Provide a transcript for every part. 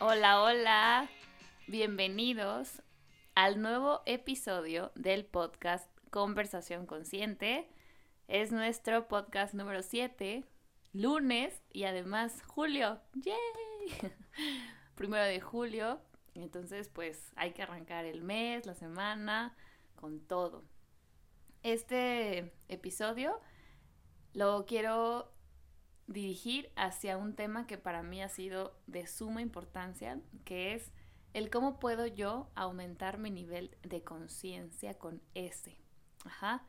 Hola, hola. Bienvenidos al nuevo episodio del podcast Conversación Consciente. Es nuestro podcast número 7, lunes y además julio. ¡Yay! Primero de julio. Entonces, pues hay que arrancar el mes, la semana, con todo. Este episodio lo quiero dirigir hacia un tema que para mí ha sido de suma importancia, que es el cómo puedo yo aumentar mi nivel de conciencia con ese. Ajá.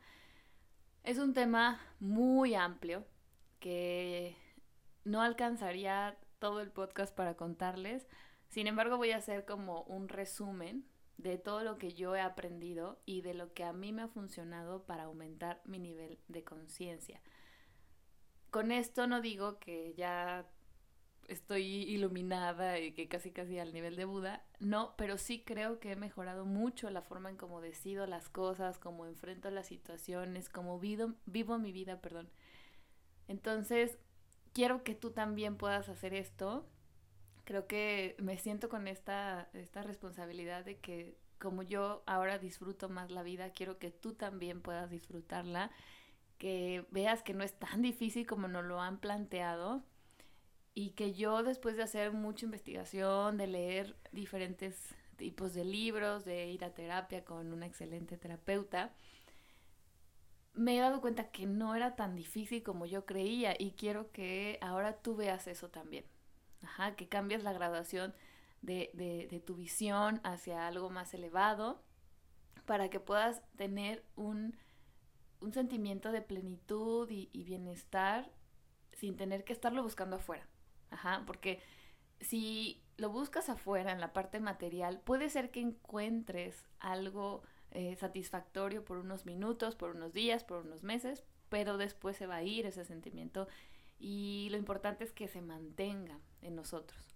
Es un tema muy amplio que no alcanzaría todo el podcast para contarles. Sin embargo, voy a hacer como un resumen de todo lo que yo he aprendido y de lo que a mí me ha funcionado para aumentar mi nivel de conciencia. Con esto no digo que ya estoy iluminada y que casi casi al nivel de Buda, no, pero sí creo que he mejorado mucho la forma en cómo decido las cosas, cómo enfrento las situaciones, cómo vivo, mi vida, perdón. Entonces, quiero que tú también puedas hacer esto. Creo que me siento con esta, esta responsabilidad de que como yo ahora disfruto más la vida, quiero que tú también puedas disfrutarla, que veas que no es tan difícil como nos lo han planteado y que yo después de hacer mucha investigación, de leer diferentes tipos de libros, de ir a terapia con una excelente terapeuta, me he dado cuenta que no era tan difícil como yo creía y quiero que ahora tú veas eso también. Ajá, que cambies la graduación de, de, tu visión hacia algo más elevado para que puedas tener un, un sentimiento de plenitud y, bienestar sin tener que estarlo buscando afuera. Ajá, porque si lo buscas afuera, en la parte material, puede ser que encuentres algo eh, satisfactorio por unos minutos, por unos días, por unos meses, pero después se va a ir ese sentimiento y lo importante es que se mantenga en nosotros.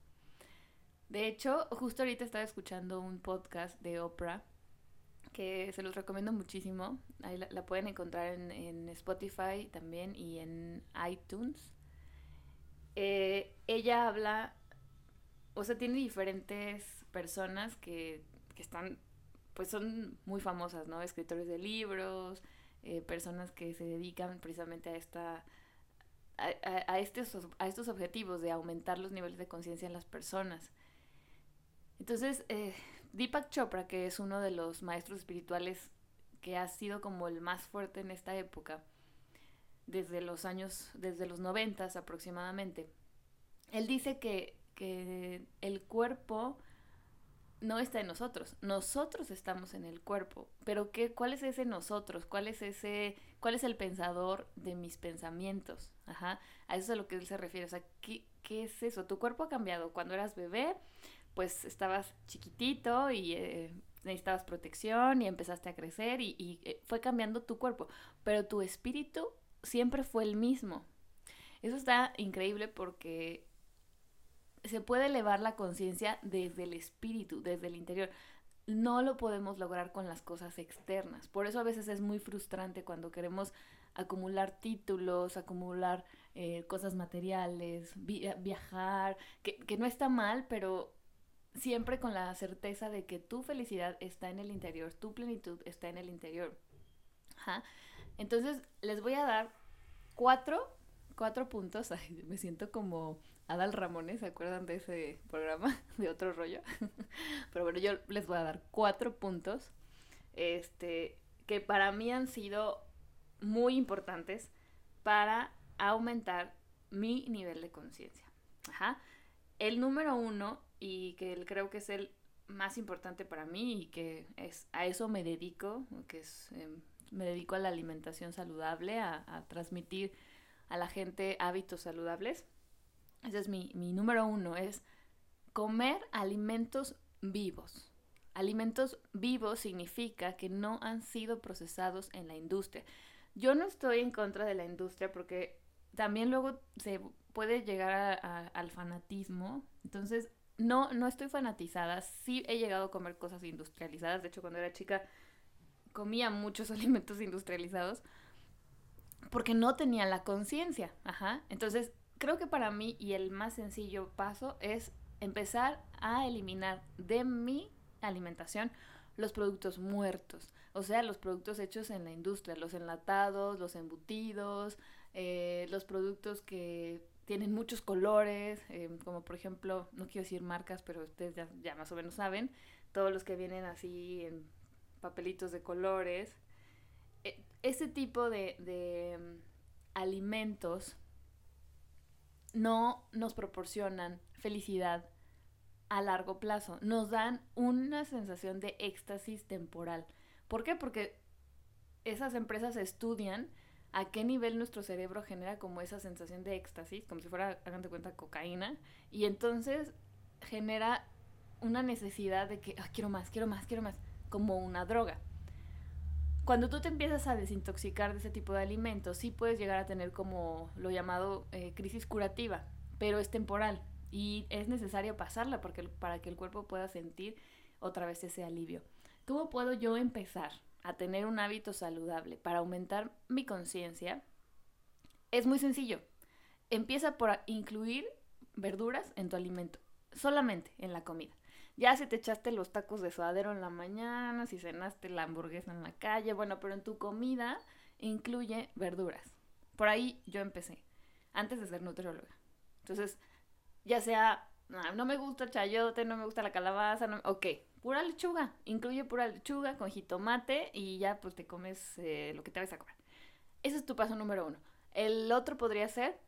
De hecho, justo ahorita estaba escuchando un podcast de Oprah que se los recomiendo muchísimo. Ahí la, pueden encontrar en, en Spotify también y en iTunes. Eh, ella habla, o sea, tiene diferentes personas que, que, están, pues son muy famosas, ¿no? Escritores de libros, eh, personas que se dedican precisamente a esta... A, a, estos, a estos objetivos de aumentar los niveles de conciencia en las personas. Entonces, eh, Deepak Chopra, que es uno de los maestros espirituales que ha sido como el más fuerte en esta época, desde los años, desde los noventas aproximadamente. Él dice que, que el cuerpo no está en nosotros, nosotros estamos en el cuerpo, pero ¿qué, ¿cuál es ese nosotros? ¿Cuál es ese, cuál es el pensador de mis pensamientos? Ajá, a eso es a lo que él se refiere, o sea, ¿qué, qué es eso? Tu cuerpo ha cambiado, cuando eras bebé, pues estabas chiquitito y eh, necesitabas protección y empezaste a crecer y, eh, fue cambiando tu cuerpo, pero tu espíritu siempre fue el mismo. Eso está increíble porque se puede elevar la conciencia desde el espíritu, desde el interior. No lo podemos lograr con las cosas externas. Por eso a veces es muy frustrante cuando queremos acumular títulos, acumular eh, cosas materiales, viajar, que no está mal, pero siempre con la certeza de que tu felicidad está en el interior, tu plenitud está en el interior. Entonces, les voy a dar cuatro, cuatro puntos. Ay, me siento como Adal Ramones, ¿se acuerdan de ese programa? De otro rollo. Pero bueno, yo les voy a dar cuatro puntos. Este, que para mí han sido muy importantes para aumentar mi nivel de conciencia. Ajá. El número uno, y que creo que es el más importante para mí y que es a eso me dedico, que es em, me dedico a la alimentación saludable, a, transmitir a la gente hábitos saludables. Ese es mi, mi número uno, es comer alimentos vivos. Alimentos vivos significa que no han sido procesados en la industria. Yo no estoy en contra de la industria porque también luego se puede llegar al fanatismo. Entonces, no, no estoy fanatizada. Sí he llegado a comer cosas industrializadas. De hecho, cuando era chica comía muchos alimentos industrializados porque no tenía la conciencia. Ajá. Entonces, creo que para mí y el más sencillo paso es empezar a eliminar de mi alimentación los productos muertos, o sea, los productos hechos en la industria, los enlatados, los embutidos, eh, los productos que tienen muchos colores, eh, como por ejemplo, no quiero decir marcas, pero ustedes ya, más o menos saben, todos los que vienen así en papelitos de colores. E, ese tipo de, de mm, alimentos no nos proporcionan felicidad a largo plazo, nos dan una sensación de éxtasis temporal. ¿Por qué? Porque esas empresas estudian a qué nivel nuestro cerebro genera como esa sensación de éxtasis, como si fuera, hagan de cuenta, cocaína, y entonces genera una necesidad de que quiero más, quiero más, quiero más, como una droga. Cuando tú te empiezas a desintoxicar de ese tipo de alimentos, sí puedes llegar a tener como lo llamado eh, crisis curativa, pero es temporal y es necesario pasarla porque, para que el cuerpo pueda sentir otra vez ese alivio. ¿Cómo puedo yo empezar a tener un hábito saludable para aumentar mi conciencia? Es muy sencillo. Empieza por incluir verduras en tu alimento, solamente en la comida. Ya si te echaste los tacos de suadero en la mañana, si cenaste la hamburguesa en la calle, bueno, pero en tu comida incluye verduras. Por ahí yo empecé, antes de ser nutrióloga. Entonces, ya sea, no, me gusta el chayote, no me gusta la calabaza, no, ok, pura lechuga, incluye pura lechuga con jitomate y ya pues te comes eh, lo que te vayas a comer. Ese es tu paso número uno. El otro podría ser,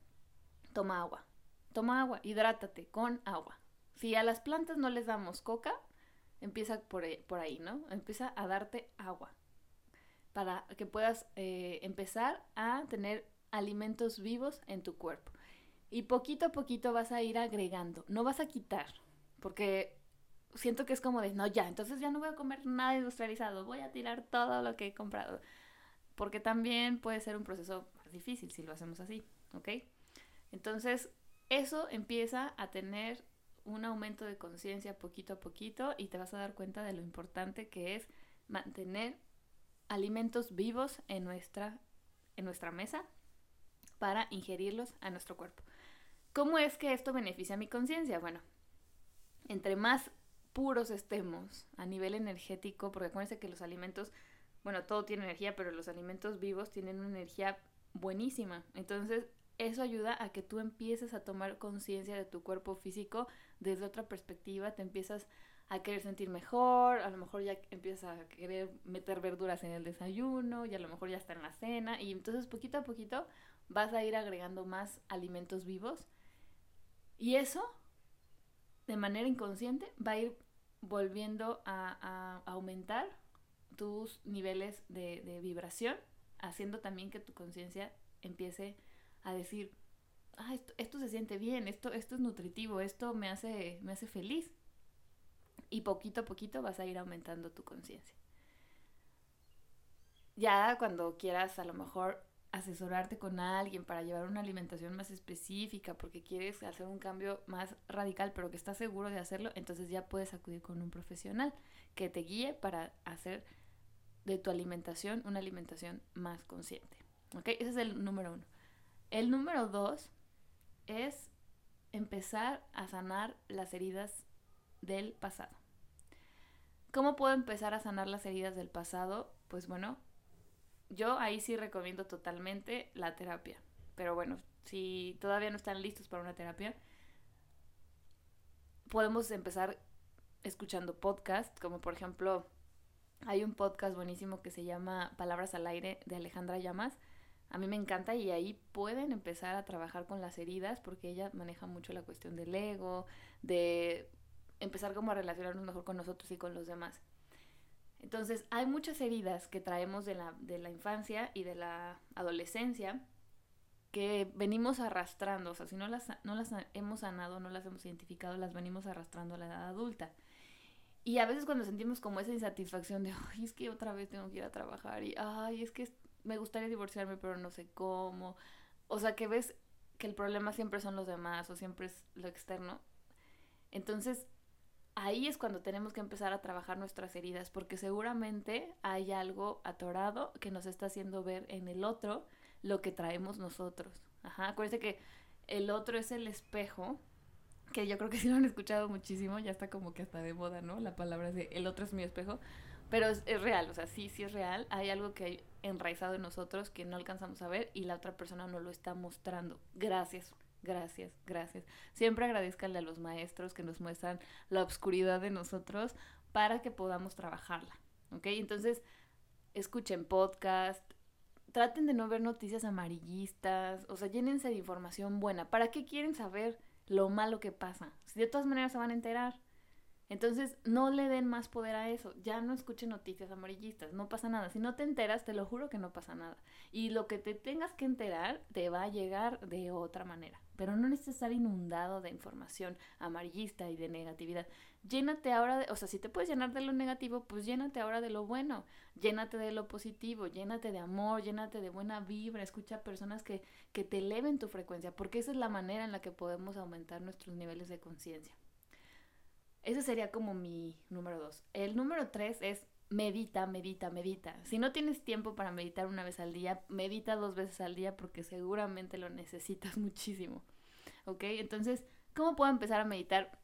toma agua. Toma agua, hidrátate con agua. Si a las plantas no les damos coca, empieza por, ahí, ¿no? Empieza a darte agua para que puedas eh, empezar a tener alimentos vivos en tu cuerpo. Y poquito a poquito vas a ir agregando, no vas a quitar, porque siento que es como de, no, ya, entonces ya no voy a comer nada industrializado, voy a tirar todo lo que he comprado. Porque también puede ser un proceso difícil si lo hacemos así, ¿ok? Entonces, eso empieza a tener un aumento de conciencia poquito a poquito y te vas a dar cuenta de lo importante que es mantener alimentos vivos en nuestra, en nuestra mesa para ingerirlos a nuestro cuerpo. ¿Cómo es que esto beneficia a mi conciencia? Bueno, entre más puros estemos a nivel energético, porque acuérdense que los alimentos, bueno, todo tiene energía, pero los alimentos vivos tienen una energía buenísima. Entonces, eso ayuda a que tú empieces a tomar conciencia de tu cuerpo físico desde otra perspectiva, te empiezas a querer sentir mejor, a lo mejor ya empiezas a querer meter verduras en el desayuno y a lo mejor ya está en la cena y entonces poquito a poquito vas a ir agregando más alimentos vivos y eso de manera inconsciente va a ir volviendo a, aumentar tus niveles de, vibración, haciendo también que tu conciencia empiece a decir, ah, esto, se siente bien, esto, esto es nutritivo, esto me hace, me hace feliz. Y poquito a poquito vas a ir aumentando tu conciencia. Ya cuando quieras a lo mejor asesorarte con alguien para llevar una alimentación más específica porque quieres hacer un cambio más radical pero que estás seguro de hacerlo, entonces ya puedes acudir con un profesional que te guíe para hacer de tu alimentación una alimentación más consciente. ¿Ok? Ese es el número uno. El número dos es empezar a sanar las heridas del pasado. ¿Cómo puedo empezar a sanar las heridas del pasado? Pues bueno, yo ahí sí recomiendo totalmente la terapia. Pero bueno, si todavía no están listos para una terapia, podemos empezar escuchando podcasts, como por ejemplo, hay un podcast buenísimo que se llama Palabras al aire de Alejandra Llamas a mí me encanta y ahí pueden empezar a trabajar con las heridas porque ella maneja mucho la cuestión del ego, de empezar como a relacionarnos mejor con nosotros y con los demás. Entonces, hay muchas heridas que traemos de la, de la infancia y de la adolescencia que venimos arrastrando, o sea, si no las, no las hemos sanado, no las hemos identificado, las venimos arrastrando a la edad adulta. Y a veces cuando sentimos como esa insatisfacción de, ay, es que otra vez tengo que ir a trabajar y, ay, es que me gustaría divorciarme, pero no sé cómo. O sea, que ves que el problema siempre son los demás o siempre es lo externo. Entonces, ahí es cuando tenemos que empezar a trabajar nuestras heridas, porque seguramente hay algo atorado que nos está haciendo ver en el otro lo que traemos nosotros. Ajá, acuérdense que el otro es el espejo que yo creo que sí lo han escuchado muchísimo, ya está como que hasta de moda, ¿no? La palabra de el otro es mi espejo, pero es, es, real, o sea, sí, sí es real, hay algo que hay enraizado en nosotros que no alcanzamos a ver y la otra persona no lo está mostrando. Gracias, gracias, gracias. Siempre agradezcanle a los maestros que nos muestran la obscuridad de nosotros para que podamos trabajarla, ¿ok? Entonces, escuchen podcast, traten de no ver noticias amarillistas, o sea, llénense de información buena. ¿Para qué quieren saber lo malo que pasa? Si de todas maneras se van a enterar. Entonces, no le den más poder a eso. Ya no escuchen noticias amarillistas, no pasa nada. Si no te enteras, te lo juro que no pasa nada. Y lo que te tengas que enterar te va a llegar de otra manera. Pero no necesitas estar inundado de información amarillista y de negatividad. Llénate ahora de, o sea, si te puedes llenar de lo negativo, pues llénate ahora de lo bueno. Llénate de lo positivo, llénate de amor, llénate de buena vibra. Escucha a personas que, que te eleven tu frecuencia, porque esa es la manera en la que podemos aumentar nuestros niveles de conciencia. Ese sería como mi número dos. El número tres es medita, medita, medita. Si no tienes tiempo para meditar una vez al día, medita dos veces al día porque seguramente lo necesitas muchísimo. ¿Ok? Entonces, ¿cómo puedo empezar a meditar?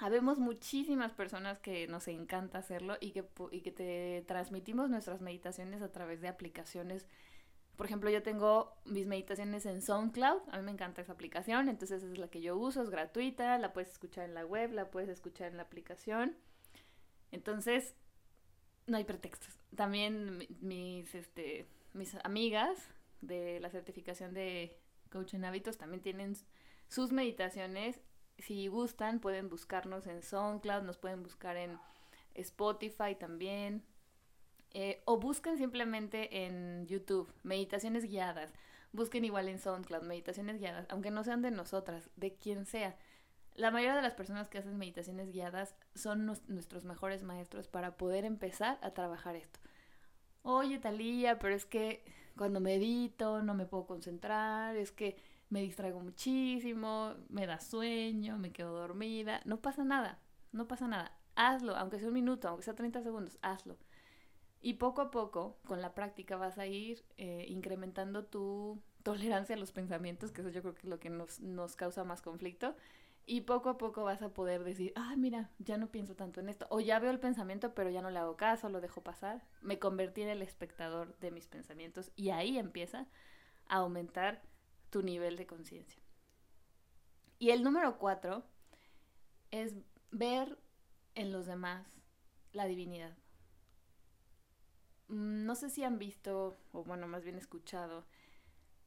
Habemos muchísimas personas que nos encanta hacerlo y que, y que te transmitimos nuestras meditaciones a través de aplicaciones por ejemplo, yo tengo mis meditaciones en SoundCloud, a mí me encanta esa aplicación, entonces es la que yo uso, es gratuita, la puedes escuchar en la web, la puedes escuchar en la aplicación. Entonces, no hay pretextos. También mis, este, mis amigas de la certificación de coach en hábitos también tienen sus meditaciones. Si gustan, pueden buscarnos en SoundCloud, nos pueden buscar en Spotify también. Eh, o busquen simplemente en YouTube, meditaciones guiadas. Busquen igual en SoundCloud, meditaciones guiadas, aunque no sean de nosotras, de quien sea. La mayoría de las personas que hacen meditaciones guiadas son nuestros mejores maestros para poder empezar a trabajar esto. Oye, Talía, pero es que cuando medito no me puedo concentrar, es que me distraigo muchísimo, me da sueño, me quedo dormida. No pasa nada, no pasa nada. Hazlo, aunque sea un minuto, aunque sea 30 segundos, hazlo. Y poco a poco, con la práctica, vas a ir eh, incrementando tu tolerancia a los pensamientos, que eso yo creo que es lo que nos, nos causa más conflicto. Y poco a poco vas a poder decir, ah, mira, ya no pienso tanto en esto. O ya veo el pensamiento, pero ya no le hago caso, lo dejo pasar. Me convertí en el espectador de mis pensamientos. Y ahí empieza a aumentar tu nivel de conciencia. Y el número cuatro es ver en los demás la divinidad. Mm, no sé si han visto, o bueno, más bien escuchado,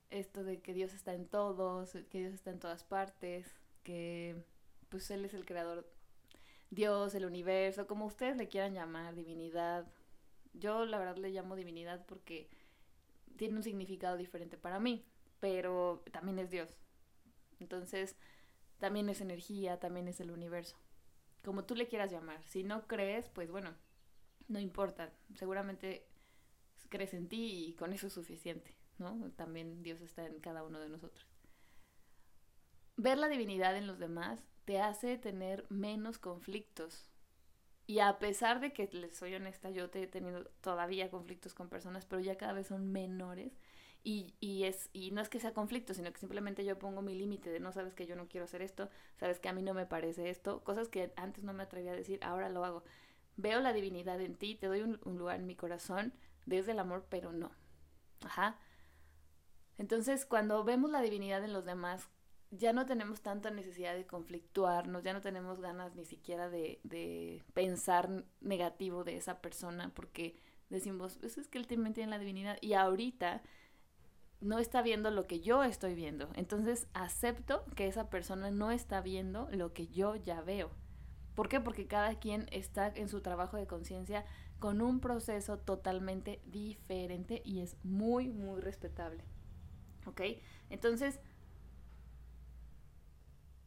esto de que Dios está en todos, que Dios está en todas partes, que pues Él es el creador, Dios, el universo, como ustedes le quieran llamar, divinidad. Yo la verdad le llamo divinidad porque tiene un significado diferente para mí, pero también es Dios. Entonces, también es energía, también es el universo. Como tú le quieras llamar. Si no crees, pues bueno, no importa, seguramente crees en ti y con eso es suficiente, ¿no? También Dios está en cada uno de nosotros. Ver la divinidad en los demás te hace tener menos conflictos. Y a pesar de que, les soy honesta, yo te he tenido todavía conflictos con personas, pero ya cada vez son menores. Y, y, es, y no es que sea conflicto, sino que simplemente yo pongo mi límite de no sabes que yo no quiero hacer esto, sabes que a mí no me parece esto, cosas que antes no me atrevía a decir, ahora lo hago veo la divinidad en ti, te doy un, lugar en mi corazón desde el amor, pero no. Ajá. Entonces, cuando vemos la divinidad en los demás, ya no tenemos tanta necesidad de conflictuarnos, ya no tenemos ganas ni siquiera de, de pensar negativo de esa persona, porque decimos, pues es que él también tiene la divinidad y ahorita no está viendo lo que yo estoy viendo. Entonces acepto que esa persona no está viendo lo que yo ya veo. ¿Por qué? Porque cada quien está en su trabajo de conciencia con un proceso totalmente diferente y es muy, muy respetable. ¿Ok? Entonces,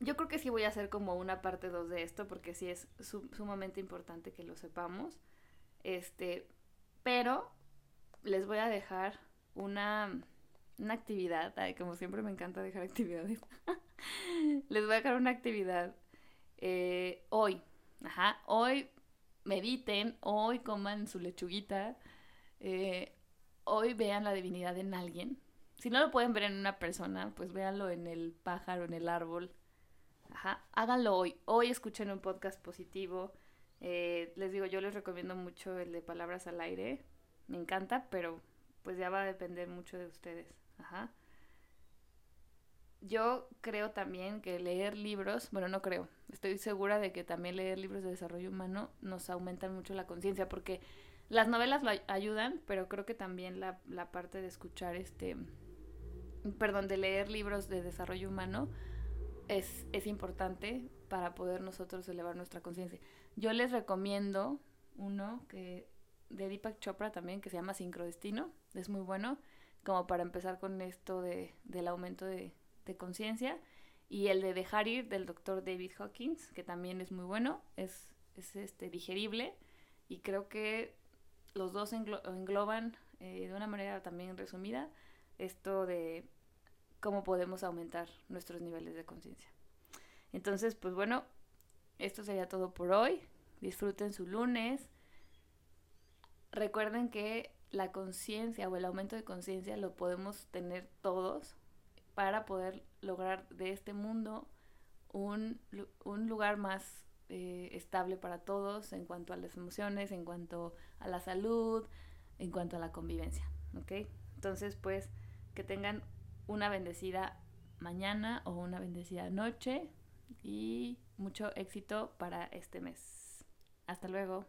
yo creo que sí voy a hacer como una parte 2 de esto porque sí es sumamente importante que lo sepamos. Este, pero les voy a dejar una, una actividad. Como siempre me encanta dejar actividades. les voy a dejar una actividad eh, hoy, ajá, hoy mediten, hoy coman su lechuguita, eh, hoy vean la divinidad en alguien. Si no lo pueden ver en una persona, pues véanlo en el pájaro, en el árbol. Ajá, háganlo hoy. Hoy escuchen un podcast positivo. Eh, les digo, yo les recomiendo mucho el de Palabras al Aire. Me encanta, pero pues ya va a depender mucho de ustedes. Ajá. Yo creo también que leer libros, bueno, no creo, estoy segura de que también leer libros de desarrollo humano nos aumentan mucho la conciencia, porque las novelas lo ayudan, pero creo que también la, la parte de escuchar este, perdón, de leer libros de desarrollo humano es, es importante para poder nosotros elevar nuestra conciencia. Yo les recomiendo uno que de Deepak Chopra también, que se llama Sincrodestino, es muy bueno, como para empezar con esto de, del aumento de, de conciencia. Y el de dejar ir del doctor David Hawkins, que también es muy bueno, es, es este, digerible y creo que los dos engloban eh, de una manera también resumida esto de cómo podemos aumentar nuestros niveles de conciencia. Entonces, pues bueno, esto sería todo por hoy. Disfruten su lunes. Recuerden que la conciencia o el aumento de conciencia lo podemos tener todos para poder lograr de este mundo un, lugar más eh, estable para todos en cuanto a las emociones, en cuanto a la salud, en cuanto a la convivencia, ¿ok? Entonces, pues, que tengan una bendecida mañana o una bendecida noche y mucho éxito para este mes. Hasta luego.